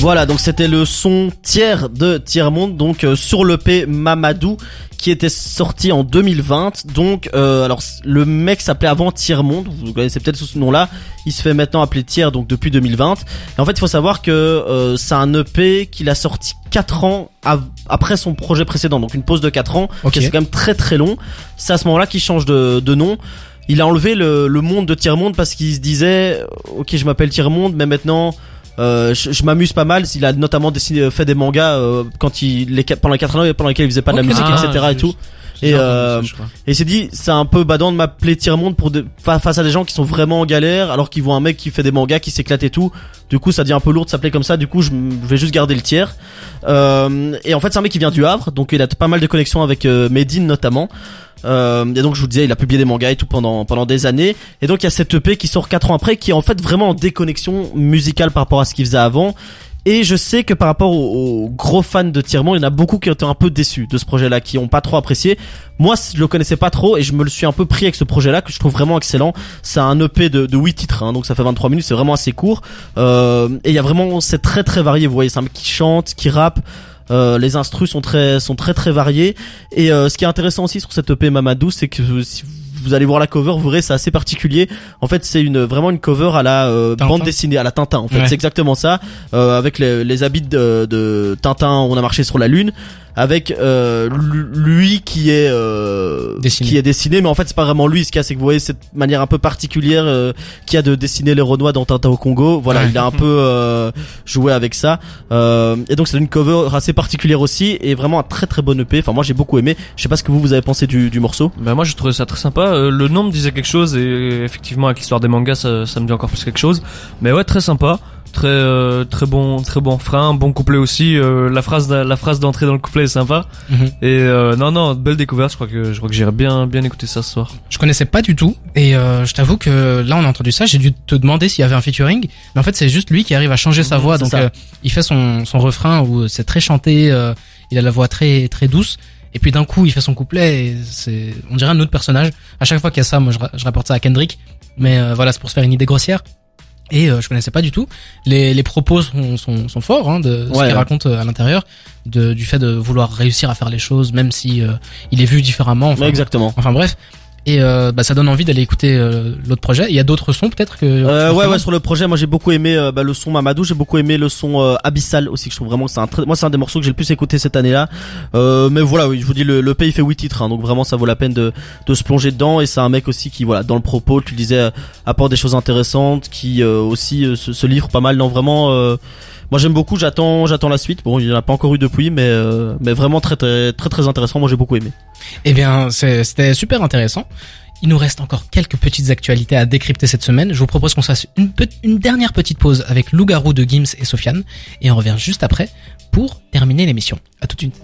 Voilà, donc c'était le son tiers de Tiers Monde, donc euh, sur l'EP Mamadou, qui était sorti en 2020. Donc, euh, alors le mec s'appelait avant Tiers Monde, vous connaissez peut-être sous ce nom-là. Il se fait maintenant appeler Tiers, donc depuis 2020. Et en fait, il faut savoir que euh, c'est un EP qu'il a sorti 4 ans après son projet précédent, donc une pause de 4 ans. Ok. qui C'est quand même très très long. C'est à ce moment-là qu'il change de, de nom. Il a enlevé le, le monde de Tiers Monde parce qu'il se disait, ok, je m'appelle Tiers Monde, mais maintenant euh, je, je m'amuse pas mal. Il a notamment dessiné, fait des mangas euh, quand il les, pendant les 4 ans pendant lesquels il faisait pas de la musique, etc. Ah, et tout. Et, euh, ça. Et s'est dit, c'est un peu badant de m'appeler Tiers-Monde pour de- face à des gens qui sont vraiment en galère, alors qu'ils voient un mec qui fait des mangas, qui s'éclate et tout. Du coup, ça devient un peu lourd de s'appeler comme ça. Du coup, je vais juste garder le tiers. Euh, et en fait, c'est un mec qui vient du Havre, donc il a pas mal de connexions avec euh, Medine notamment. Euh, et donc je vous disais, il a publié des mangas et tout pendant pendant des années. Et donc il y a cette EP qui sort 4 ans après, qui est en fait vraiment en déconnexion musicale par rapport à ce qu'il faisait avant. Et je sais que par rapport aux, aux gros fans de Tirement, il y en a beaucoup qui ont été un peu déçus de ce projet-là, qui ont pas trop apprécié. Moi, je le connaissais pas trop et je me le suis un peu pris avec ce projet-là que je trouve vraiment excellent. C'est un EP de, de 8 titres, hein, donc ça fait 23 minutes, c'est vraiment assez court. Euh, et il y a vraiment, c'est très très varié. Vous voyez, c'est un mec qui chante, qui rappe. Euh, les instrus sont très sont très très variés et euh, ce qui est intéressant aussi sur cette EP Mamadou c'est que si vous allez voir la cover vous verrez c'est assez particulier. En fait c'est une vraiment une cover à la euh, bande dessinée à la Tintin en fait. Ouais. c'est exactement ça. Euh, avec les, les habits de, de Tintin on a marché sur la lune avec euh, lu- lui qui est euh, Dessiné. qui est dessiné mais en fait c'est pas vraiment lui ce qu'il y a c'est que vous voyez cette manière un peu particulière euh, qu'il y a de dessiner les Renois dans Tintin au Congo voilà Ouais. il a un peu euh, joué avec ça euh, et donc c'est une cover assez particulière aussi et vraiment un très très bon EP enfin moi j'ai beaucoup aimé je sais pas ce que vous vous avez pensé du, du morceau Bah moi j'ai trouvé ça très sympa. Euh, le nom me disait quelque chose et effectivement avec l'histoire des mangas ça, ça me dit encore plus quelque chose. Mais ouais très sympa, très euh, très bon très bon frein, bon couplet aussi. Euh, la phrase la phrase d'entrée dans le couplet est sympa. Mhm. Et euh, non non belle découverte. Je crois que je crois que j'irai bien bien écouter ça ce soir. Je connaissais pas du tout et euh, je t'avoue que là on a entendu ça, j'ai dû te demander s'il y avait un featuring, mais en fait c'est juste lui qui arrive à changer sa Mhm, voix, donc euh, il fait son, son refrain où c'est très chanté, euh, il a la voix très très douce, et puis d'un coup il fait son couplet et c'est on dirait un autre personnage. À chaque fois qu'il y a ça, moi je, je rapporte ça à Kendrick, mais euh, voilà c'est pour se faire une idée grossière. Et euh, je connaissais pas du tout. Les, les propos sont, sont, sont forts hein, de ce qu'il raconte euh, à l'intérieur, de, du fait de vouloir réussir à faire les choses, même si euh, il est vu différemment. Enfin, exactement Enfin bref. Et euh, bah, ça donne envie d'aller écouter euh, l'autre projet. Il y a d'autres sons peut-être que. Euh, ouais, ouais, sur le projet, moi j'ai beaucoup aimé euh, bah, le son Mamadou, j'ai beaucoup aimé le son euh, Abyssal aussi, que je trouve vraiment que c'est un très, moi c'est un des morceaux que j'ai le plus écouté cette année-là. Euh, mais voilà, oui, je vous dis le, le pays fait 8 titres, hein, donc vraiment ça vaut la peine de, de se plonger dedans. Et c'est un mec aussi qui, voilà, dans le propos, tu le disais, apporte des choses intéressantes, qui euh, aussi se, se livre pas mal. Non, vraiment, euh, moi j'aime beaucoup, j'attends, j'attends la suite. Bon, il y en a pas encore eu depuis, mais euh, mais vraiment très très très très intéressant. Moi j'ai beaucoup aimé. Eh bien, c'était super intéressant. Il nous reste encore quelques petites actualités à décrypter cette semaine. Je vous propose qu'on se fasse une, une dernière petite pause avec Loup-garou de Gims et Sofiane. Et on revient juste après pour terminer l'émission. À tout de suite.